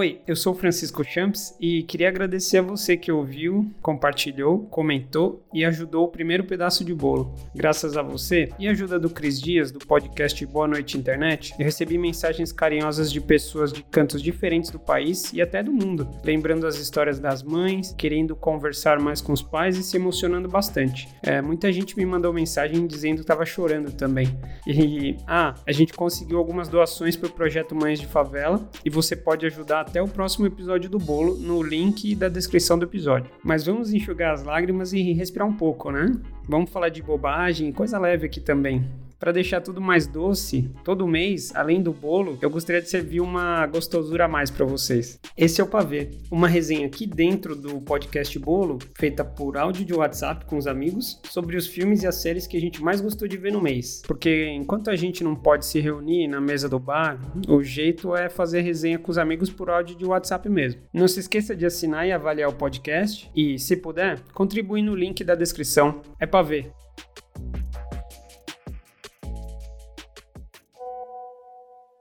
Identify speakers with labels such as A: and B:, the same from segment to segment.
A: Oi, eu sou Francisco Champs e queria agradecer a você que ouviu, compartilhou, comentou e ajudou o primeiro pedaço de bolo. Graças a você e a ajuda do Cris Dias, do podcast Boa Noite Internet, eu recebi mensagens carinhosas de pessoas de cantos diferentes do país e até do mundo, lembrando as histórias das mães, querendo conversar mais com os pais e se emocionando bastante. É, muita gente me mandou mensagem dizendo que estava chorando também. E, ah, a gente conseguiu algumas doações para o projeto Mães de Favela e você pode ajudar até o próximo episódio do bolo no link da descrição do episódio. Mas vamos enxugar as lágrimas e respirar um pouco, né? Vamos falar de bobagem, coisa leve aqui também. Para deixar tudo mais doce, todo mês, além do bolo, eu gostaria de servir uma gostosura a mais para vocês. Esse é o pavê, uma resenha aqui dentro do podcast Bolo, feita por áudio de WhatsApp com os amigos, sobre os filmes e as séries que a gente mais gostou de ver no mês. Porque enquanto a gente não pode se reunir na mesa do bar, o jeito é fazer resenha com os amigos por áudio de WhatsApp mesmo. Não se esqueça de assinar e avaliar o podcast e, se puder, contribui no link da descrição. É pavê.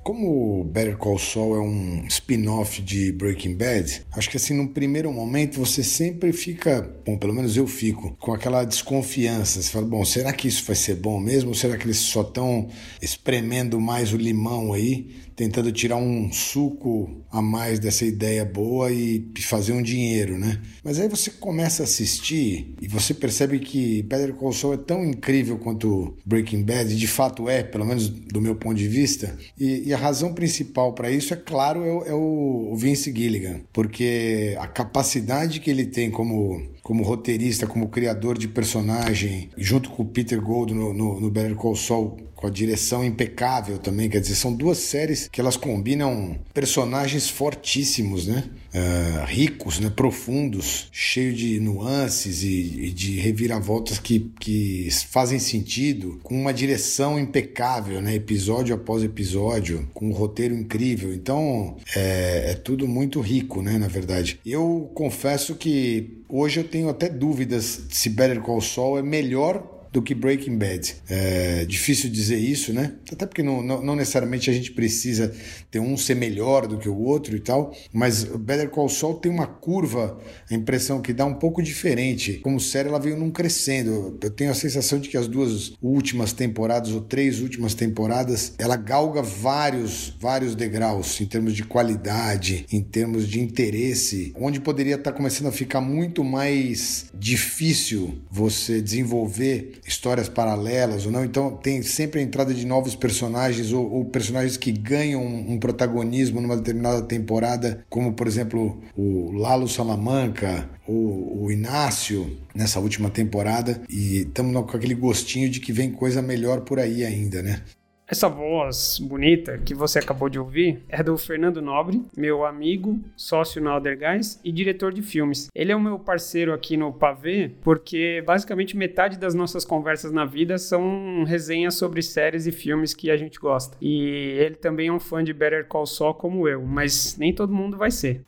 B: Como Better Call Saul é um spin-off de Breaking Bad, acho que assim, num primeiro momento você sempre fica, bom, pelo menos eu fico, com aquela desconfiança. Você fala, bom, será que isso vai ser bom mesmo? Ou será que eles só estão espremendo mais o limão aí? Tentando tirar um suco a mais dessa ideia boa e fazer um dinheiro, né? Mas aí você começa a assistir e você percebe que Better Call Saul é tão incrível quanto Breaking Bad, e de fato é, pelo menos do meu ponto de vista. E, e a razão principal para isso, é claro, é o, é o Vince Gilligan, porque a capacidade que ele tem como como roteirista, como criador de personagem, junto com o Peter Gold no, no, no Better Call Saul, com a direção impecável também. Quer dizer, são duas séries que elas combinam personagens fortíssimos, né? Uh, ricos, né? profundos, cheios de nuances e, e, de reviravoltas que, que fazem sentido, com uma direção impecável, né? episódio após episódio, com um roteiro incrível. Então é, é tudo muito rico, né? na verdade. Eu confesso que hoje eu tenho até dúvidas se Better Call Saul é melhor do que Breaking Bad. É difícil dizer isso, né? Até porque não, não, não, necessariamente a gente precisa ter um ser melhor do que o outro e tal, mas Better Call Saul tem uma curva, a impressão que dá um pouco diferente. Como série, ela veio num crescendo. Eu tenho a sensação de que as duas últimas temporadas, ou três últimas temporadas, ela galga vários, vários degraus em termos de qualidade, em termos de interesse, onde poderia estar começando a ficar muito mais difícil você desenvolver histórias paralelas ou não. Então tem sempre a entrada de novos personagens ou, ou personagens que ganham um, um, protagonismo numa determinada temporada, como por exemplo o Lalo Salamanca ou o Inácio nessa última temporada. E estamos com aquele gostinho de que vem coisa melhor por aí ainda, né?
A: Essa voz bonita que você acabou de ouvir é do Fernando Nobre, meu amigo, sócio no Aldergás e diretor de filmes. Ele é o meu parceiro aqui no Pavê, porque basicamente metade das nossas conversas na vida são resenhas sobre séries e filmes que a gente gosta. E ele também é um fã de Better Call Saul como eu, mas nem todo mundo vai ser.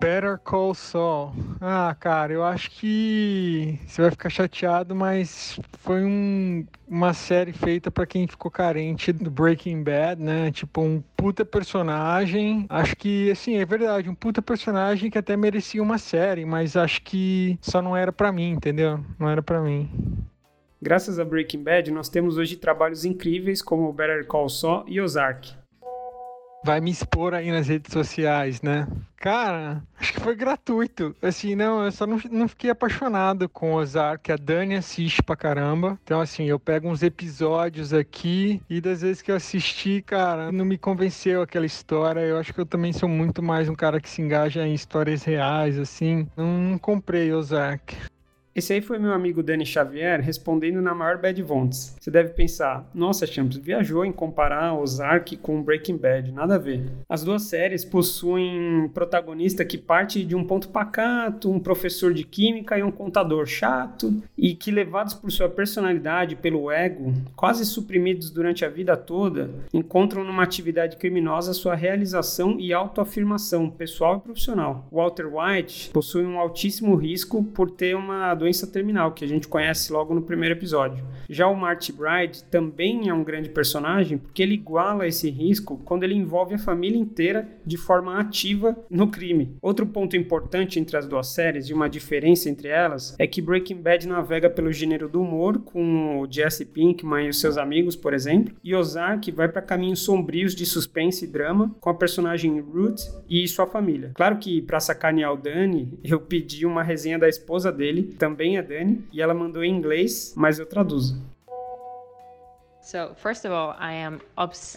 C: Better Call Saul. Ah, cara, eu acho que você vai ficar chateado, mas foi um, uma série feita para quem ficou carente do Breaking Bad, né? Tipo, um puta personagem. Acho que, assim, é verdade, um puta personagem que até merecia uma série, mas acho que só não era para mim, entendeu? Não era para mim.
A: Graças a Breaking Bad, nós temos hoje trabalhos incríveis como Better Call Saul e Ozark
C: vai me expor aí nas redes sociais, né? Cara, acho que foi gratuito. Assim, não, eu só não, não fiquei apaixonado com Ozark. A Dani assiste pra caramba. Então, assim, eu pego uns episódios aqui e das vezes que eu assisti, cara, não me convenceu aquela história. Eu acho que eu também sou muito mais um cara que se engaja em histórias reais, assim. Não, não comprei Ozark.
A: Esse aí foi meu amigo Dani Xavier respondendo na maior Bad Vonts. Você deve pensar, nossa, Champs, viajou em comparar Ozark com Breaking Bad, nada a ver. As duas séries possuem um protagonista que parte de um ponto pacato, um professor de química e um contador chato, e que levados por sua personalidade, pelo ego, quase suprimidos durante a vida toda, encontram numa atividade criminosa sua realização e autoafirmação pessoal e profissional. Walter White possui um altíssimo risco por ter uma doença doença terminal, que a gente conhece logo no primeiro episódio. Já o Marty Bride também é um grande personagem porque ele iguala esse risco quando ele envolve a família inteira de forma ativa no crime. Outro ponto importante entre as duas séries e uma diferença entre elas é que Breaking Bad navega pelo gênero do humor com o Jesse Pinkman e os seus amigos, por exemplo, e Ozark vai para caminhos sombrios de suspense e drama com a personagem Ruth e sua família. Claro que para sacanear o Dani, eu pedi uma resenha da esposa dele, também é Dani, e ela mandou em inglês, mas eu traduzo.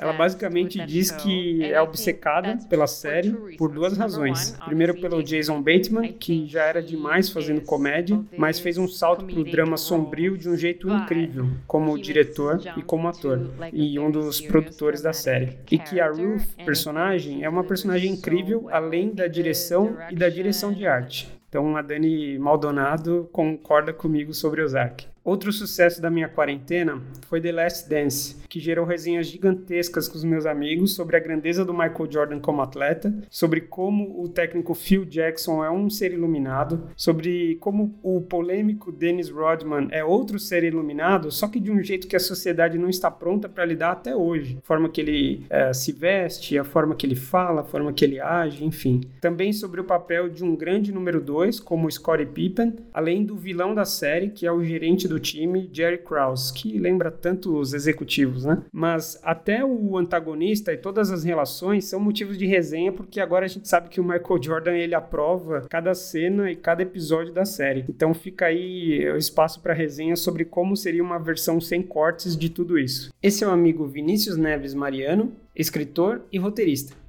A: Ela basicamente diz que é obcecada pela série por duas razões. Primeiro, pelo Jason Bateman, que já era demais fazendo comédia, mas fez um salto para o drama sombrio de um jeito incrível, como diretor e como ator, e um dos produtores da série. E que a Ruth, personagem, é uma personagem incrível, além da direção e da direção de arte. Então a Dani Maldonado concorda comigo sobre Ozark. Outro sucesso da minha quarentena foi The Last Dance, que gerou resenhas gigantescas com os meus amigos sobre a grandeza do Michael Jordan como atleta, sobre como o técnico Phil Jackson é um ser iluminado, sobre como o polêmico Dennis Rodman é outro ser iluminado, só que de um jeito que a sociedade não está pronta para lidar até hoje. A forma que ele é, se veste, a forma que ele fala, a forma que ele age, enfim. Também sobre o papel de um grande número 2, como Scottie Pippen, além do vilão da série, que é o gerente do do time, Jerry Krause, que lembra tanto os executivos, né? Mas até o antagonista e todas as relações são motivos de resenha, porque agora a gente sabe que o Michael Jordan ele aprova cada cena e cada episódio da série. Então fica aí o espaço para resenha sobre como seria uma versão sem cortes de tudo isso. Esse é o amigo Vinícius Neves Mariano, escritor e roteirista.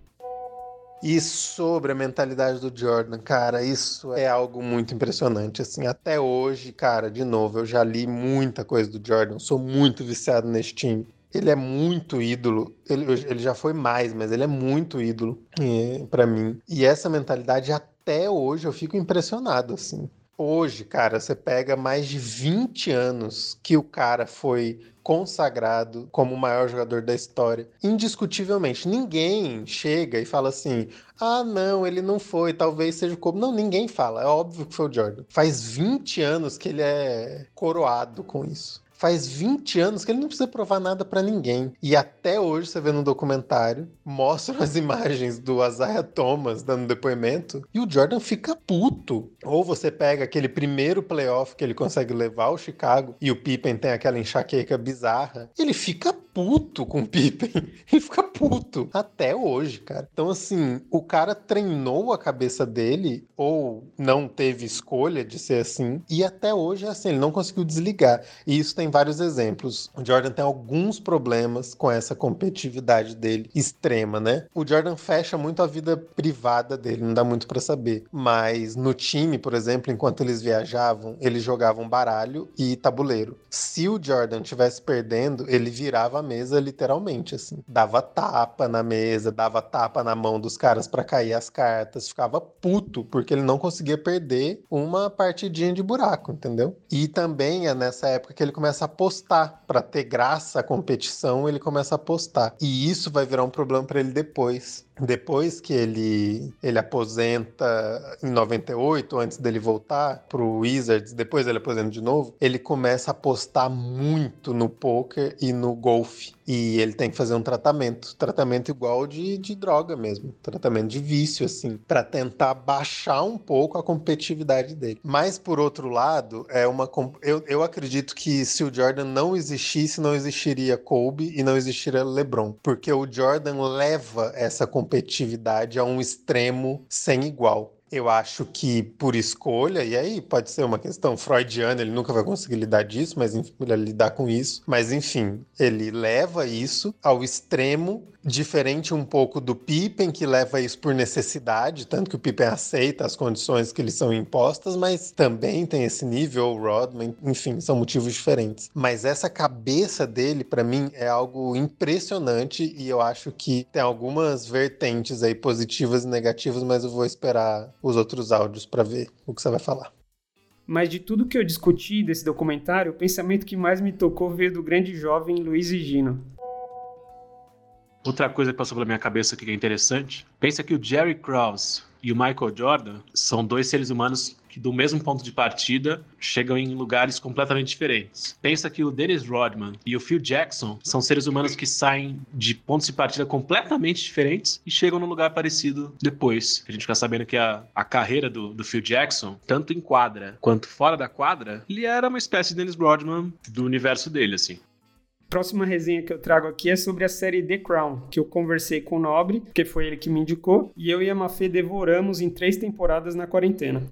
D: E sobre a mentalidade do Jordan, cara, isso é algo muito impressionante. Assim, até hoje, cara, de novo, eu já li muita coisa do Jordan, sou muito viciado nesse time. Ele é muito ídolo. Ele, ele já foi mais, mas ele é muito ídolo é, para mim. E essa mentalidade, até hoje, eu fico impressionado, assim. Hoje, cara, você pega mais de 20 anos que o cara foi consagrado como o maior jogador da história. Indiscutivelmente, ninguém chega e fala assim: ah, não, ele não foi, talvez seja o Kobe. Não, ninguém fala, é óbvio que foi o Jordan. Faz 20 anos que ele é coroado com isso faz 20 anos que ele não precisa provar nada para ninguém. E até hoje, você vê no documentário, mostram as imagens do Isaiah Thomas dando depoimento e o Jordan fica puto. Ou você pega aquele primeiro playoff que ele consegue levar ao Chicago e o Pippen tem aquela enxaqueca bizarra. Ele fica puto com o Pippen. Ele fica puto. Até hoje, cara. Então, assim, o cara treinou a cabeça dele, ou não teve escolha de ser assim, e até hoje é assim, ele não conseguiu desligar. E isso tem vários exemplos. O Jordan tem alguns problemas com essa competitividade dele extrema, né? O Jordan fecha muito a vida privada dele, não dá muito para saber. Mas no time, por exemplo, enquanto eles viajavam, eles jogavam baralho e tabuleiro. Se o Jordan tivesse perdendo, ele virava mesa literalmente, assim. Dava tapa na mesa, dava tapa na mão dos caras para cair as cartas, ficava puto, porque ele não conseguia perder uma partidinha de buraco, entendeu? E também é nessa época que ele começa a apostar, para ter graça a competição, ele começa a apostar. E isso vai virar um problema para ele depois depois que ele, ele aposenta em 98, antes dele voltar pro Wizards, depois ele aposenta de novo, ele começa a apostar muito no poker e no golfe. E ele tem que fazer um tratamento, tratamento igual de, de droga mesmo, tratamento de vício, assim, para tentar baixar um pouco a competitividade dele. Mas, por outro lado, é uma. Eu, eu acredito que se o Jordan não existisse, não existiria Kobe e não existiria LeBron. Porque o Jordan leva essa competitividade competitividade a um extremo sem igual. Eu acho que por escolha, e aí pode ser uma questão freudiana, ele nunca vai conseguir lidar disso, mas enfim, lidar com isso. Mas enfim, ele leva isso ao extremo diferente um pouco do Pippen, que leva isso por necessidade, tanto que o Pippen aceita as condições que lhe são impostas, mas também tem esse nível, o Rodman, enfim, são motivos diferentes. Mas essa cabeça dele, para mim, é algo impressionante e eu acho que tem algumas vertentes aí positivas e negativas, mas eu vou esperar os outros áudios para ver o que você vai falar.
A: Mas de tudo que eu discuti desse documentário, o pensamento que mais me tocou veio do grande jovem Luiz Gino.
E: Outra coisa que passou pela minha cabeça que é interessante, pensa que o Jerry Krause e o Michael Jordan são dois seres humanos que do mesmo ponto de partida chegam em lugares completamente diferentes. Pensa que o Dennis Rodman e o Phil Jackson são seres humanos que saem de pontos de partida completamente diferentes e chegam num lugar parecido depois. A gente fica sabendo que a, a carreira do, do Phil Jackson, tanto em quadra quanto fora da quadra, ele era uma espécie de Dennis Rodman do universo dele, assim
A: próxima resenha que eu trago aqui é sobre a série The Crown, que eu conversei com o Nobre, que foi ele que me indicou, e eu e a Mafê devoramos em três temporadas na quarentena.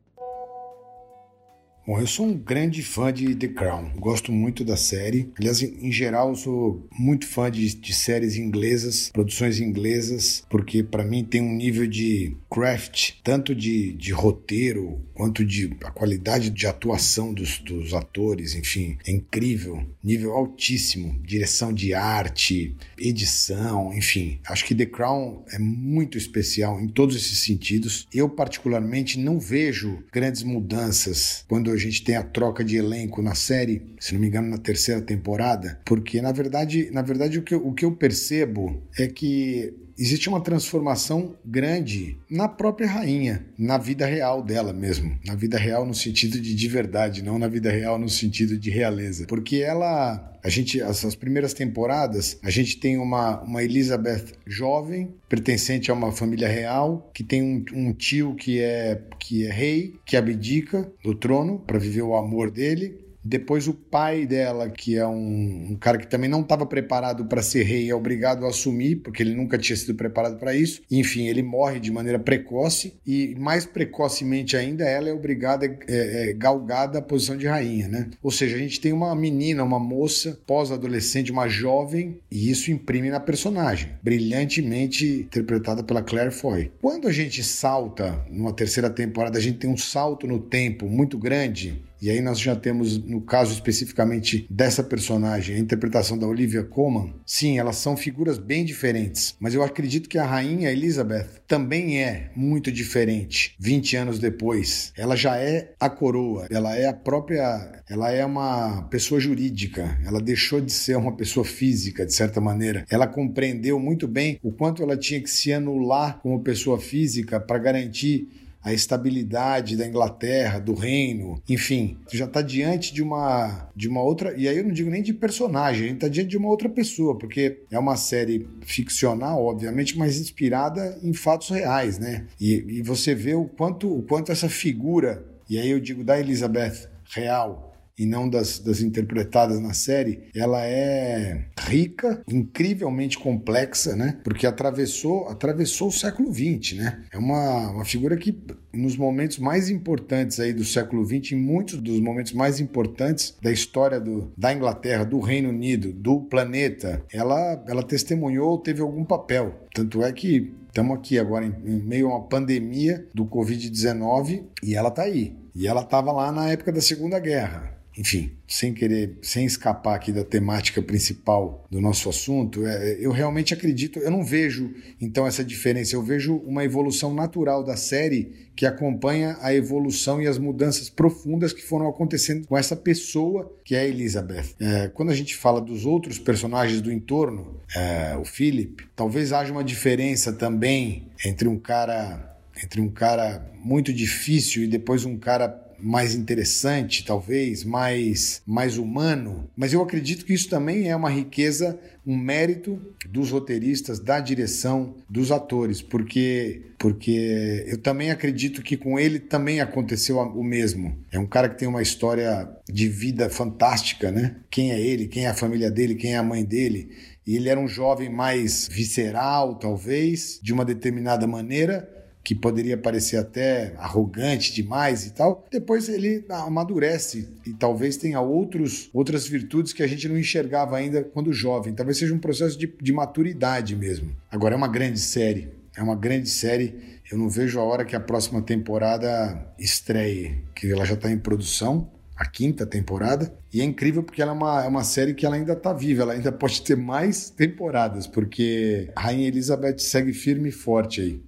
B: Bom, eu sou um grande fã de The Crown, gosto muito da série. Aliás, em geral, sou muito fã de, de séries inglesas, produções inglesas, porque para mim tem um nível de craft, tanto de, de roteiro quanto de a qualidade de atuação dos, dos atores, enfim, é incrível, nível altíssimo, direção de arte, edição, enfim. Acho que The Crown é muito especial em todos esses sentidos. Eu, particularmente, não vejo grandes mudanças quando a gente tem a troca de elenco na série, se não me engano, na terceira temporada, porque na verdade, na verdade o que, o que eu percebo é que existe uma transformação grande na própria rainha, na vida real dela mesmo. Na vida real no sentido de de verdade, não na vida real no sentido de realeza. Porque ela. A gente, essas primeiras temporadas, a gente tem uma, uma Elizabeth jovem, pertencente a uma família real, que tem um, um tio que é, que é rei, que abdica do trono para viver o amor dele. Depois o pai dela, que é um, um cara que também não estava preparado para ser rei, é obrigado a assumir, porque ele nunca tinha sido preparado para isso. Enfim, ele morre de maneira precoce e mais precocemente ainda ela é obrigada, é, é, galgada a posição de rainha, né? Ou seja, a gente tem uma menina, uma moça, pós-adolescente, uma jovem, e isso imprime na personagem, brilhantemente interpretada pela Claire Foy. Quando a gente salta numa terceira temporada, a gente tem um salto no tempo muito grande e aí nós já temos, no caso especificamente dessa personagem, a interpretação da Olivia Colman. Sim, elas são figuras bem diferentes, mas eu acredito que a rainha Elizabeth também é muito diferente 20 anos depois. Ela já é a coroa, ela é a própria, ela é uma pessoa jurídica, ela deixou de ser uma pessoa física, de certa maneira. Ela compreendeu muito bem o quanto ela tinha que se anular como pessoa física para garantir a estabilidade da Inglaterra, do reino, enfim, já está diante de uma de uma outra, e aí eu não digo nem de personagem, a gente está diante de uma outra pessoa, porque é uma série ficcional, obviamente, mas inspirada em fatos reais, né? E, e você vê o quanto o quanto essa figura, e aí eu digo da Elizabeth real, e não das, das interpretadas na série, ela é rica, incrivelmente complexa, né? Porque atravessou, atravessou o século XX, né? É uma, uma figura que nos momentos mais importantes aí do século XX, em muitos dos momentos mais importantes da história do, da Inglaterra, do Reino Unido, do planeta, ela, ela testemunhou, teve algum papel. Tanto é que estamos aqui agora em, em meio a uma pandemia do Covid-19 e ela está aí. E ela estava lá na época da Segunda Guerra enfim, sem querer, sem escapar aqui da temática principal do nosso assunto, é, eu realmente acredito, eu não vejo então essa diferença, eu vejo uma evolução natural da série que acompanha a evolução e as mudanças profundas que foram acontecendo com essa pessoa que é Elizabeth. É, quando a gente fala dos outros personagens do entorno, é, o Philip, talvez haja uma diferença também entre um cara entre um cara muito difícil e depois um cara mais interessante, talvez, mais, mais humano, mas eu acredito que isso também é uma riqueza, um mérito dos roteiristas, da direção, dos atores, porque porque eu também acredito que com ele também aconteceu o mesmo. É um cara que tem uma história de vida fantástica, né? Quem é ele, quem é a família dele, quem é a mãe dele. E ele era um jovem mais visceral, talvez, de uma determinada maneira, que poderia parecer até arrogante demais e tal, depois ele amadurece e talvez tenha outros, outras virtudes que a gente não enxergava ainda quando jovem. Talvez seja um processo de, de maturidade mesmo. Agora, é uma grande série. É uma grande série. Eu não vejo a hora que a próxima temporada estreie, que ela já está em produção a quinta temporada. E é incrível porque ela é uma, é uma série que ela ainda está viva, ela ainda pode ter mais temporadas, porque a Rainha Elizabeth segue firme e forte aí.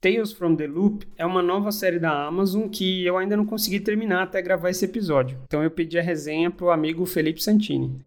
A: Tales from the Loop é uma nova série da Amazon que eu ainda não consegui terminar até gravar esse episódio. Então eu pedi a resenha pro amigo Felipe Santini.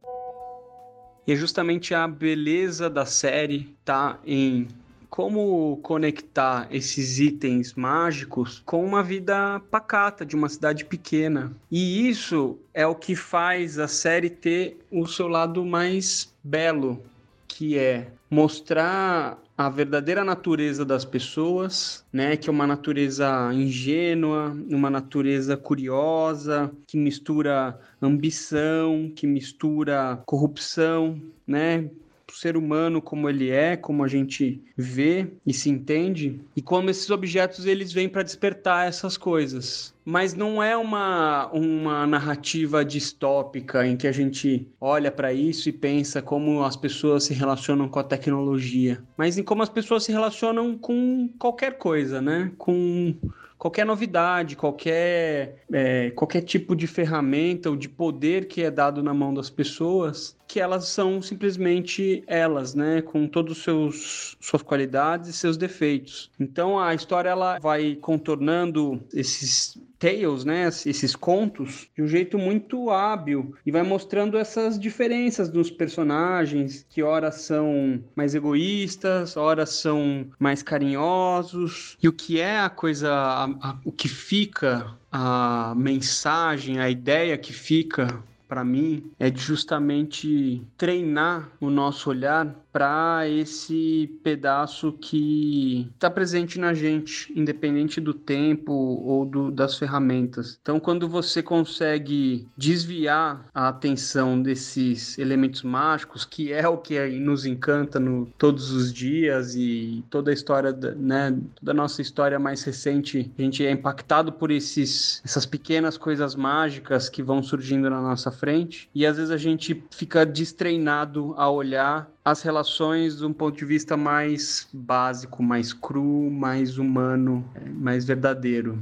F: E é justamente a beleza da série tá em como conectar esses itens mágicos com uma vida pacata de uma cidade pequena. E isso é o que faz a série ter o seu lado mais belo, que é mostrar a verdadeira natureza das pessoas, né, que é uma natureza ingênua, uma natureza curiosa, que mistura ambição, que mistura corrupção, né, o ser humano como ele é, como a gente vê e se entende, e como esses objetos eles vêm para despertar essas coisas. Mas não é uma, uma narrativa distópica em que a gente olha para isso e pensa como as pessoas se relacionam com a tecnologia, mas em como as pessoas se relacionam com qualquer coisa, né? Com qualquer novidade, qualquer, é, qualquer tipo de ferramenta ou de poder que é dado na mão das pessoas, que elas são simplesmente elas, né, com todos os seus suas qualidades e seus defeitos. Então a história ela vai contornando esses tales, né, esses contos, de um jeito muito hábil. E vai mostrando essas diferenças dos personagens, que ora são mais egoístas, ora são mais carinhosos, e o que é a coisa, a, a, o que fica, a mensagem, a ideia que fica para mim é justamente treinar o nosso olhar para esse pedaço que está presente na gente, independente do tempo ou do, das ferramentas. Então, quando você consegue desviar a atenção desses elementos mágicos, que é o que nos encanta no todos os dias e toda a história, da, né, toda a nossa história mais recente, a gente é impactado por esses, essas pequenas coisas mágicas que vão surgindo na nossa frente e às vezes a gente fica destreinado a olhar as relações de um ponto de vista mais básico, mais cru, mais humano, mais verdadeiro.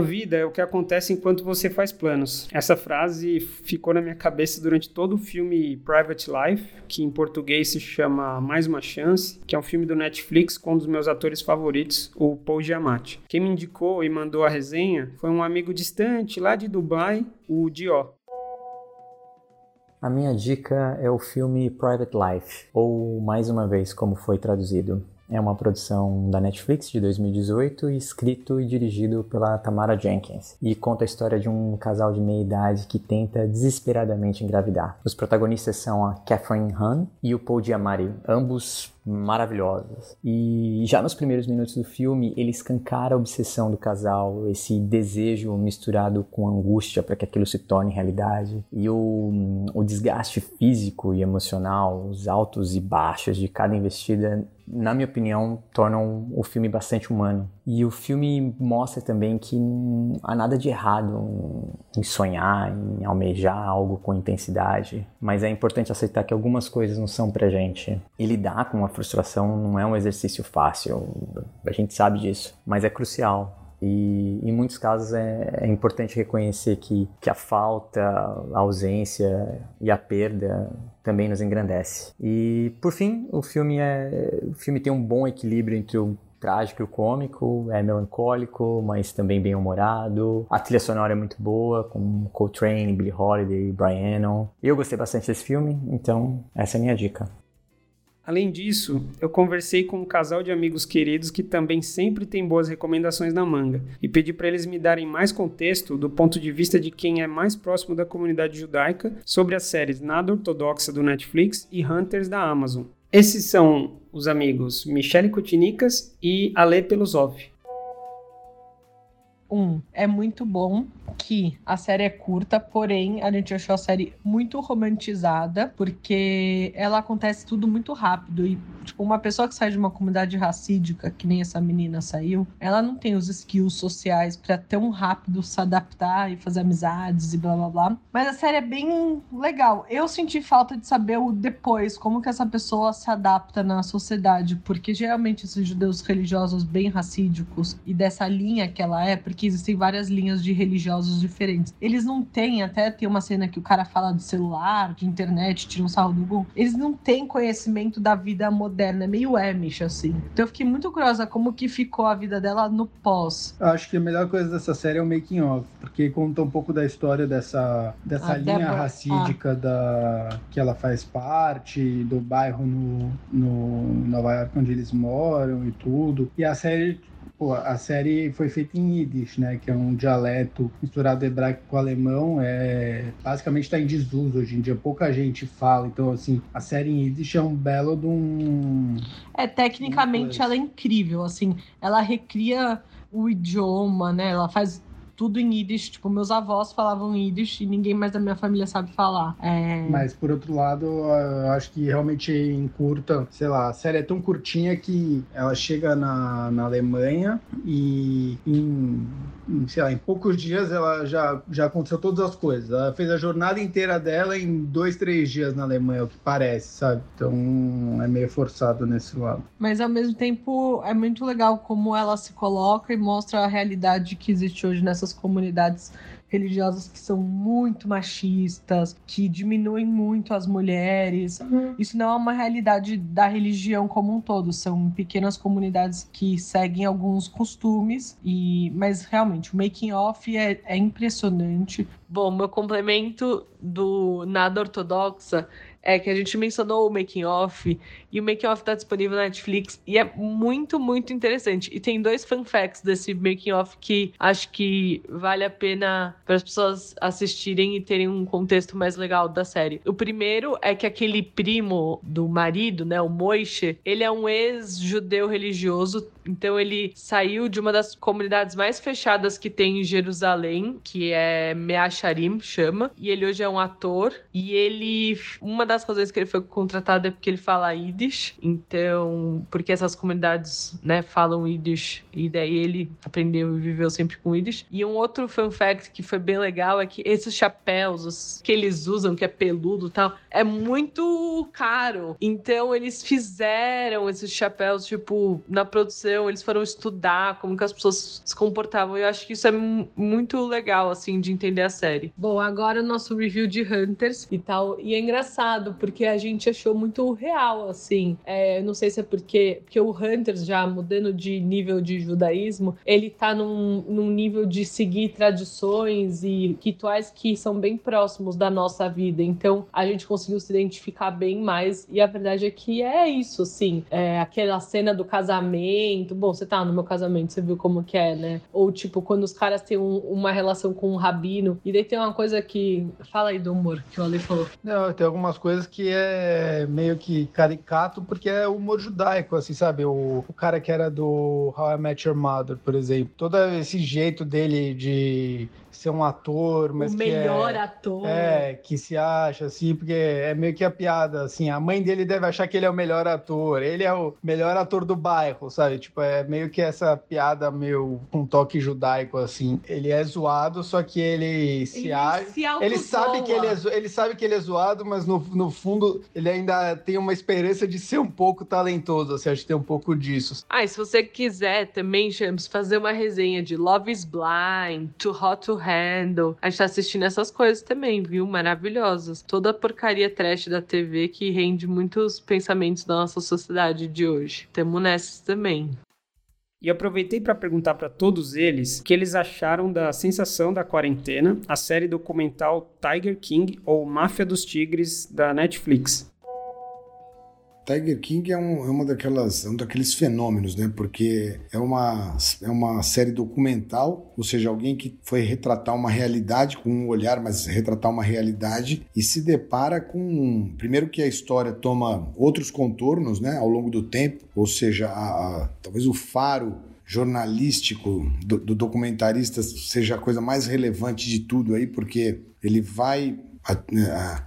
F: Vida é o que acontece enquanto você faz planos. Essa frase ficou na minha cabeça durante todo o filme Private Life, que em português se chama Mais uma Chance, que é um filme do Netflix com um dos meus atores favoritos, o Paul Giamatti. Quem me indicou e mandou a resenha foi um amigo distante lá de Dubai, o Dio.
G: A minha dica é o filme Private Life, ou mais uma vez como foi traduzido, é uma produção da Netflix de 2018, escrito e dirigido pela Tamara Jenkins, e conta a história de um casal de meia idade que tenta desesperadamente engravidar. Os protagonistas são a Catherine Hahn e o Paul Giamatti, ambos maravilhosos. E já nos primeiros minutos do filme, ele escancara a obsessão do casal, esse desejo misturado com angústia para que aquilo se torne realidade, e o, o desgaste físico e emocional, os altos e baixos de cada investida na minha opinião, tornam o filme bastante humano. E o filme mostra também que não há nada de errado em sonhar, em almejar algo com intensidade, mas é importante aceitar que algumas coisas não são pra gente. E lidar com a frustração não é um exercício fácil, a gente sabe disso, mas é crucial. E em muitos casos é, é, importante reconhecer que, que a falta, a ausência e a perda também nos engrandece. E por fim, o filme é o filme tem um bom equilíbrio entre o trágico e cômico, é melancólico, mas também bem humorado. A trilha sonora é muito boa, com Coltrane, Billie Holiday, Brian Eno. Eu gostei bastante desse filme, então essa é a minha dica.
F: Além disso, eu conversei com um casal de amigos queridos que também sempre tem boas recomendações na manga e pedi para eles me darem mais contexto do ponto de vista de quem é mais próximo da comunidade judaica sobre as séries Nada Ortodoxa do Netflix e Hunters da Amazon. Esses são os amigos Michele Kutinicas e Ale Peluzov.
H: Um, é muito bom que a série é curta, porém a gente achou a série muito romantizada, porque ela acontece tudo muito rápido e tipo uma pessoa que sai de uma comunidade racídica, que nem essa menina saiu, ela não tem os skills sociais para tão rápido se adaptar e fazer amizades e blá blá blá. Mas a série é bem legal. Eu senti falta de saber o depois, como que essa pessoa se adapta na sociedade, porque geralmente esses judeus religiosos bem racídicos e dessa linha que ela é, porque que existem várias linhas de religiosos diferentes. Eles não têm, até tem uma cena que o cara fala de celular, de internet, tira um sarro do Google. Eles não têm conhecimento da vida moderna, é meio Amish, assim. Então eu fiquei muito curiosa como que ficou a vida dela no pós.
I: Eu acho que a melhor coisa dessa série é o making of, porque conta um pouco da história dessa, dessa
H: A
I: linha
H: Deborah-
I: racídica da, que ela faz parte, do bairro no, no Nova York onde eles moram e tudo. E a série Pô, a série foi feita em Yiddish, né? Que é um dialeto misturado hebraico com alemão. É, basicamente está em desuso hoje em dia. Pouca gente fala. Então, assim, a série em Yiddish é um belo de um...
H: É, tecnicamente
I: Muito
H: ela é incrível, assim, ela recria o idioma, né? Ela faz tudo em Yiddish, tipo, meus avós falavam Yiddish e ninguém mais da minha família sabe falar. É...
I: Mas, por outro lado, eu acho que realmente encurta, sei lá, a série é tão curtinha que ela chega na, na Alemanha e em, em, sei lá, em poucos dias ela já, já aconteceu todas as coisas. Ela fez a jornada inteira dela em dois, três dias na Alemanha, o que parece, sabe? Então é meio forçado nesse lado.
H: Mas ao mesmo tempo é muito legal como ela se coloca e mostra a realidade que existe hoje nessas comunidades religiosas que são muito machistas, que diminuem muito as mulheres. Isso não é uma realidade da religião como um todo, são pequenas comunidades que seguem alguns costumes e mas realmente o making off é, é impressionante. Bom, meu complemento do nada ortodoxa é que a gente mencionou o making off e o making off tá disponível na Netflix e é muito, muito interessante. E tem dois fun facts desse making off que acho que vale a pena para as pessoas assistirem e terem um contexto mais legal da série. O primeiro é que aquele primo do marido, né, o Moishe, ele é um ex-judeu religioso então ele saiu de uma das comunidades mais fechadas que tem em Jerusalém, que é Meacharim, chama. E ele hoje é um ator. E ele. Uma das razões que ele foi contratado é porque ele fala Yiddish. Então, porque essas comunidades, né, falam Yiddish. E daí ele aprendeu e viveu sempre com Yiddish. E um outro fun fact que foi bem legal é que esses chapéus os que eles usam, que é peludo e tal, é muito caro. Então eles fizeram esses chapéus, tipo, na produção, eles foram estudar como que as pessoas se comportavam. Eu acho que isso é mu- muito legal, assim, de entender a série. Bom, agora o nosso review de Hunters e tal. E é engraçado, porque a gente achou muito real, assim. É, não sei se é porque, porque o Hunters, já mudando de nível de judaísmo, ele tá num, num nível de seguir tradições e rituais que são bem próximos da nossa vida. Então, a gente conseguiu se identificar bem mais. E a verdade é que é isso, assim. É aquela cena do casamento. Bom, você tá no meu casamento, você viu como que é, né? Ou, tipo, quando os caras têm um- uma relação com um rabino. E daí tem uma coisa que... Fala aí do humor que o Ale falou.
I: Não, tem algumas coisas que é meio que caricato, porque é humor judaico, assim, sabe? O, o cara que era do How I Met Your Mother, por exemplo. Todo esse jeito dele de ser um ator, mas
H: o
I: que
H: melhor
I: é...
H: ator.
I: É, que se acha, assim, porque é meio que a piada, assim, a mãe dele deve achar que ele é o melhor ator, ele é o melhor ator do bairro, sabe? Tipo, é meio que essa piada meio com toque judaico, assim. Ele é zoado, só que ele se
H: Ele
I: acha...
H: se
I: Ele sabe, que ele, é, ele sabe que ele é zoado, mas no, no fundo ele ainda tem uma esperança de ser um pouco talentoso, assim, acho que tem um pouco disso.
H: Ah, e se você quiser também, James, fazer uma resenha de Love is Blind, Too Hot to Handle, a gente tá assistindo essas coisas também, viu? Maravilhosas. Toda a porcaria trash da TV que rende muitos pensamentos da nossa sociedade de hoje. Temos nessas também.
A: E aproveitei para perguntar para todos eles o que eles acharam da sensação da quarentena, a série documental Tiger King ou Máfia dos Tigres da Netflix.
B: Tiger King é, um, é uma daquelas, é um daqueles fenômenos, né? Porque é uma, é uma série documental, ou seja, alguém que foi retratar uma realidade com um olhar, mas retratar uma realidade e se depara com, primeiro que a história toma outros contornos, né? Ao longo do tempo, ou seja, a, a- talvez o faro jornalístico do, do documentarista seja a coisa mais relevante de tudo aí, porque ele vai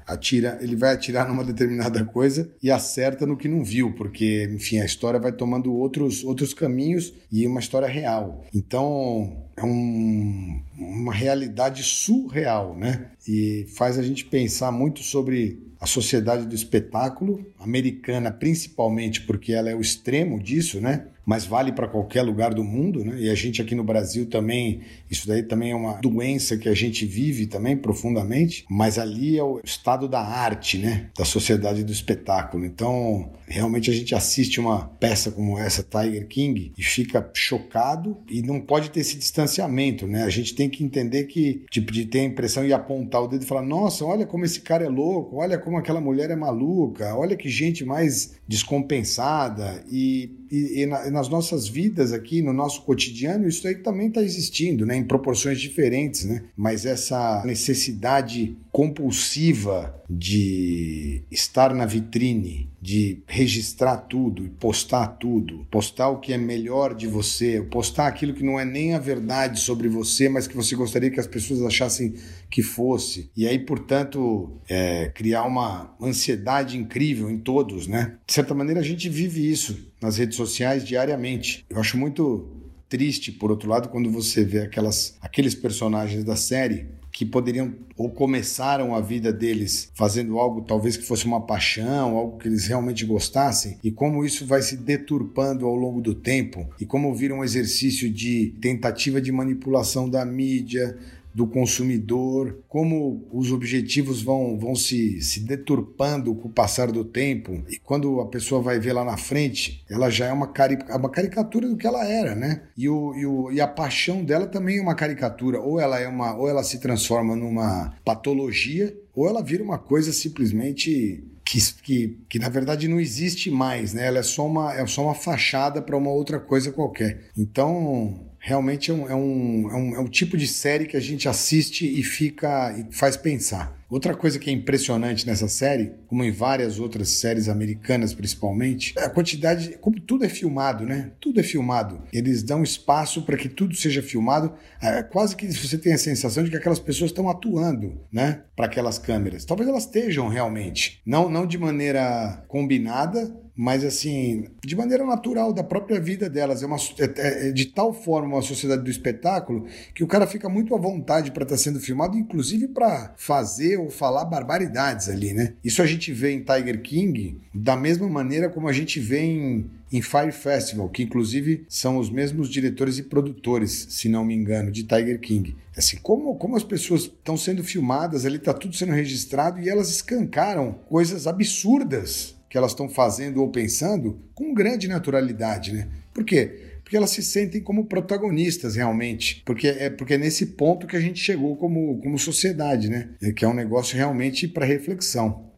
B: atira, ele vai atirar numa determinada coisa e acerta no que não viu, porque, enfim, a história vai tomando outros, outros caminhos e uma história real. Então, é um- uma realidade surreal, né? E faz a gente pensar muito sobre a sociedade do espetáculo americana, principalmente porque ela é o extremo disso, né? Mas vale para qualquer lugar do mundo, né? E a gente aqui no Brasil também, isso daí também é uma doença que a gente vive também profundamente, mas ali é o estado da arte, né? Da sociedade do espetáculo. Então, realmente a gente assiste uma peça como essa, Tiger King, e fica chocado e não pode ter esse distanciamento, né? A gente tem que entender que, tipo, de ter a impressão e apontar o dedo e falar: nossa, olha como esse cara é louco, olha como aquela mulher é maluca, olha que gente mais descompensada e, e, e, na, nas nossas vidas aqui, no nosso cotidiano, isso aí também está existindo, né, em proporções diferentes, né? Mas essa necessidade compulsiva de estar na vitrine, de registrar tudo postar tudo, postar o que é melhor de você, postar aquilo que não é nem a verdade sobre você, mas que você gostaria que as pessoas achassem que fosse. E aí, portanto, é, criar uma ansiedade incrível em todos, né? De certa maneira, a gente vive isso nas redes sociais diariamente. Eu acho muito triste, por outro lado, quando você vê aquelas, aqueles personagens da série que poderiam ou começaram a vida deles fazendo algo talvez que fosse uma paixão, algo que eles realmente gostassem, e como isso vai se deturpando ao longo do tempo, e como vira um exercício de tentativa de manipulação da mídia, do consumidor, como os objetivos vão, vão se, se deturpando com o passar do tempo, e quando a pessoa vai ver lá na frente, ela já é uma, cari uma caricatura do que ela era, né? E, o, e, o, e a paixão dela também é uma caricatura, ou ela é uma, ou ela se transforma numa patologia, ou ela vira uma coisa simplesmente que, que, que, na verdade não existe mais, né? Ela é só uma, é só uma fachada para uma outra coisa qualquer. Então, realmente é um, é, um, é, um, é um tipo de série que a gente assiste e fica e faz pensar. Outra coisa que é impressionante nessa série, como em várias outras séries americanas principalmente, é a quantidade, como tudo é filmado, né? Tudo é filmado. Eles dão espaço para que tudo seja filmado. É quase que você tem a sensação de que aquelas pessoas estão atuando, né? Para aquelas câmeras. Talvez elas estejam realmente, não não de maneira combinada, mas assim, de maneira natural da própria vida delas. É, uma, é, é de tal forma uma sociedade do espetáculo que o cara fica muito à vontade para estar tá sendo filmado, inclusive para fazer ou falar barbaridades ali, né? Isso a gente vê em Tiger King da mesma maneira como a gente vê em, em Fire Festival, que inclusive são os mesmos diretores e produtores, se não me engano, de Tiger King. Assim, como, como as pessoas estão sendo filmadas, ali está tudo sendo registrado e elas escancaram coisas absurdas que elas estão fazendo ou pensando com grande naturalidade, né? Por quê? Porque elas se sentem como protagonistas realmente, porque é porque é nesse ponto que a gente chegou como, como sociedade, né? É que é um negócio realmente para reflexão.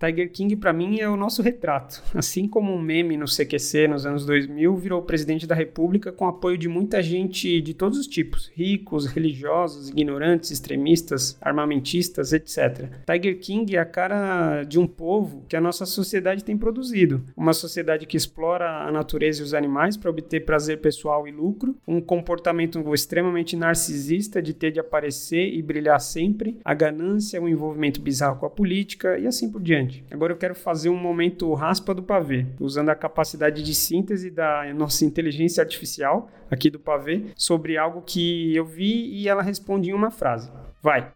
A: Tiger King, para mim, é o nosso retrato. Assim como um meme no CQC nos anos 2000 virou presidente da República com apoio de muita gente de todos os tipos: ricos, religiosos, ignorantes, extremistas, armamentistas, etc. Tiger King é a cara de um povo que a nossa sociedade tem produzido. Uma sociedade que explora a natureza e os animais para obter prazer pessoal e lucro, um comportamento extremamente narcisista de ter de aparecer e brilhar sempre, a ganância, o envolvimento bizarro com a política e assim por diante. Agora eu quero fazer um momento raspa do pavê, usando a capacidade de síntese da nossa inteligência artificial aqui do pavê sobre algo que eu vi e ela responde em uma frase. Vai.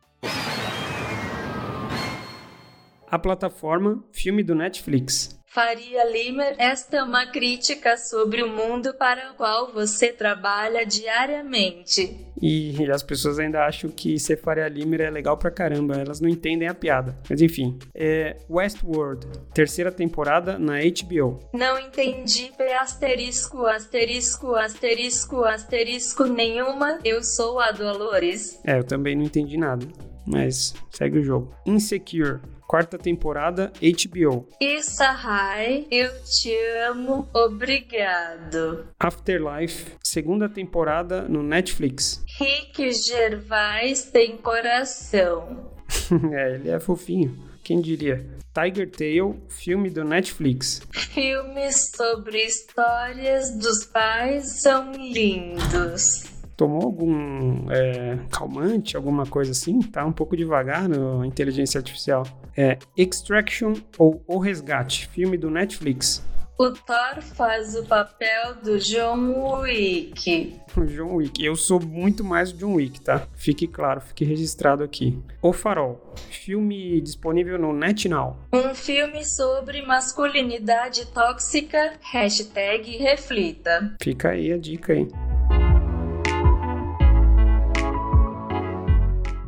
A: A plataforma Filme do Netflix.
J: Faria Limer, esta é uma crítica sobre o mundo para o qual você trabalha diariamente.
A: E as pessoas ainda acham que ser Faria Limer é legal pra caramba, elas não entendem a piada. Mas enfim, é Westworld, terceira temporada na HBO.
J: Não entendi asterisco, asterisco, asterisco, asterisco nenhuma. Eu sou a Dolores.
A: É, eu também não entendi nada. Mas segue o jogo. Insecure, quarta temporada, HBO.
J: Isahai, eu te amo, obrigado.
A: Afterlife, segunda temporada no Netflix.
J: Rick Gervais tem coração.
A: é, ele é fofinho. Quem diria? Tiger Tail, filme do Netflix.
J: Filmes sobre histórias dos pais são lindos
A: tomou algum é, calmante, alguma coisa assim? Tá um pouco devagar na inteligência artificial. É Extraction ou O Resgate, filme do Netflix.
J: O Thor faz o papel do John Wick.
A: John Wick. Eu sou muito mais o John Wick, tá? Fique claro, fique registrado aqui. O Farol. Filme disponível no NetNow.
J: Um filme sobre masculinidade tóxica. Hashtag reflita.
A: Fica aí a dica aí.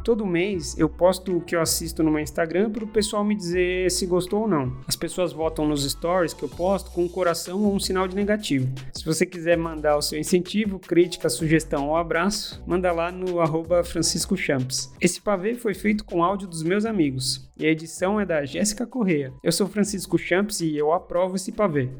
A: Todo mês eu posto o que eu assisto no meu Instagram para o pessoal me dizer se gostou ou não. As pessoas votam nos stories que eu posto com um coração ou um sinal de negativo. Se você quiser mandar o seu incentivo, crítica, sugestão ou abraço, manda lá no arroba Francisco Champs. Esse pavê foi feito com áudio dos meus amigos e a edição é da Jéssica Correia. Eu sou Francisco Champs e eu aprovo esse pavê.